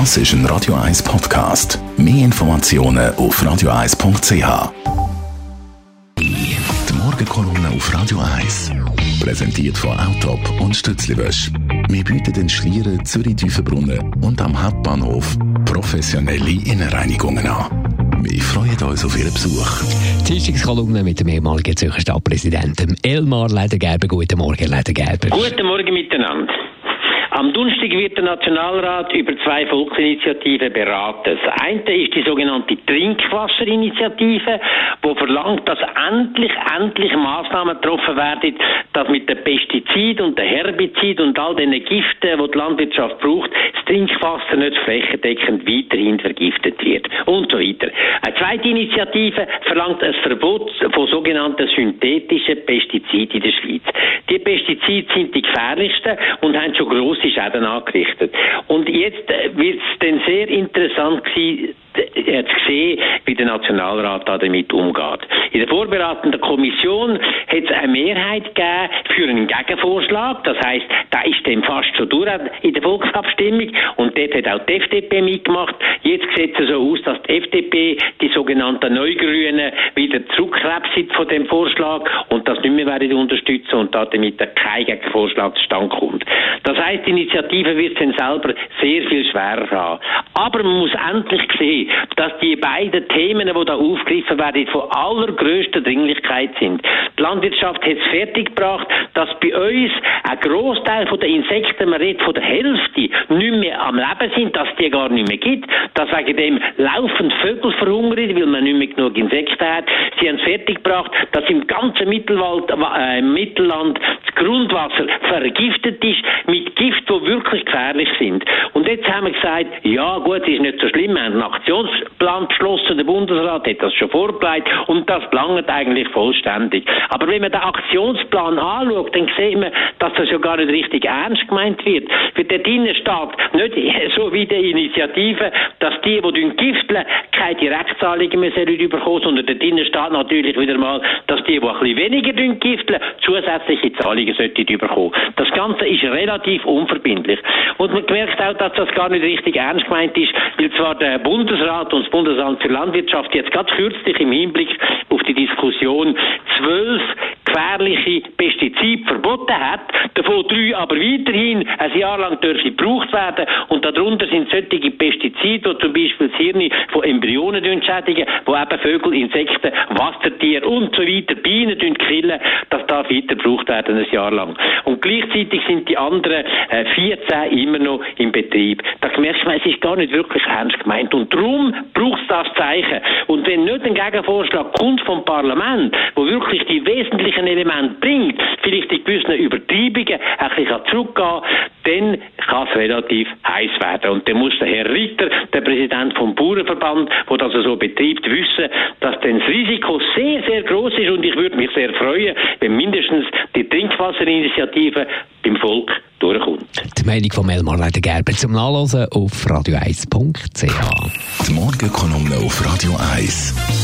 Das ist ein Radio 1 Podcast. Mehr Informationen auf radio1.ch. Die Morgenkolumne auf Radio 1. Präsentiert von Autop und Stützliwösch. Wir bieten den Schlieren Zürich-Tüfenbrunnen und am Hauptbahnhof professionelle Innenreinigungen an. Wir freuen uns auf Ihren Besuch. Die Dienstagskolumne mit dem ehemaligen Zürcher Stadtpräsidenten Elmar Ledergerber. Guten Morgen, Ledergerber. Guten Morgen miteinander. Am Donnerstag wird der Nationalrat über zwei Volksinitiativen beraten. Das eine ist die sogenannte Trinkwasserinitiative, die verlangt, dass endlich, endlich Maßnahmen getroffen werden, dass mit den Pestiziden und den Herbiziden und all den Giften, die die Landwirtschaft braucht, das Trinkwasser nicht flächendeckend weiterhin vergiftet wird und so weiter. Eine zweite Initiative verlangt ein Verbot von sogenannten synthetischen Pestiziden in der Schweiz. Die Pestizide sind die gefährlichsten und haben schon grosse Schäden angerichtet. Und jetzt äh, wird es dann sehr interessant sein, äh, zu sehen, wie der Nationalrat damit umgeht. In der vorbereitenden Kommission hat es eine Mehrheit gegeben für einen Gegenvorschlag. Das heißt, da ist dann fast schon durch in der Volksabstimmung und dort hat auch die FDP mitgemacht. Jetzt sieht es so aus, dass die FDP, die sogenannten Neugrünen, wieder zurückkrebst von dem Vorschlag und das nicht mehr werden unterstützen und damit kein Gegenvorschlag zustande kommt. Das heißt, die Initiative wird dann selber sehr viel schwerer haben. Aber man muss endlich sehen, dass die beiden Themen, die da aufgegriffen werden, von allergrößter Dringlichkeit sind. Die Landwirtschaft hat es fertiggebracht, dass bei uns ein Großteil der Insekten, man redet von der Hälfte, nicht mehr am Leben sind, dass die gar nicht mehr gibt, dass wegen dem laufend Vögel verhungern, weil man nicht mehr genug Insekten hat. Sie haben es fertiggebracht, dass im ganzen Mittelwald, äh, Mittelland Grundwasser vergiftet ist mit Gift, die wirklich gefährlich sind. Und jetzt haben wir gesagt, ja gut, ist nicht so schlimm, wir haben einen Aktionsplan beschlossen, der Bundesrat hat das schon vorbereitet und das langt eigentlich vollständig. Aber wenn man den Aktionsplan anschaut, dann sieht man, dass das ja gar nicht richtig ernst gemeint wird. Für dort drinnen steht nicht so wie die Initiative, dass die, die gifteln, keine Direktzahlungen mehr sollen bekommen, sondern dort drinnen steht natürlich wieder mal, dass die, die ein bisschen weniger gifteln, zusätzliche Zahlungen sollten bekommen. Das Ganze ist relativ unverbindlich. Und man merkt auch, dass das gar nicht richtig ernst gemeint ist, weil zwar der Bundesrat und das Bundesamt für Landwirtschaft jetzt ganz kürzlich im Hinblick auf die Diskussion zwölf gefährliche Pestizide verboten hat, davon drei aber weiterhin ein Jahr lang dürfen gebraucht werden und darunter sind solche Pestizide, die zum Beispiel das Hirn von Embryonen schädigen, wo eben Vögel, Insekten, Wassertiere und so weiter, Bienen killen, das darf weiter gebraucht werden ein Jahr lang. Und gleichzeitig sind die anderen äh, 14 immer noch im Betrieb. Da merkt man, es ist gar nicht wirklich ernst gemeint. Und darum braucht es das Zeichen. Und wenn nicht ein Gegenvorschlag kommt vom Parlament, wo wirklich die wesentlichen Elemente bringt, vielleicht die gewissen Übertreibungen ein bisschen zurückgehen dann kann es relativ heiß werden. Und dann muss der Herr Ritter, der Präsident vom Bauernverband, der das so betreibt, wissen, dass dann das Risiko sehr, sehr groß ist und ich würde mich sehr freuen, wenn mindestens die Trinkwasserinitiative beim Volk durchkommt. Die Meinung von Elmar Gerber zum Nachlesen auf radio1.ch. Die Morgenkolumne auf Radio 1.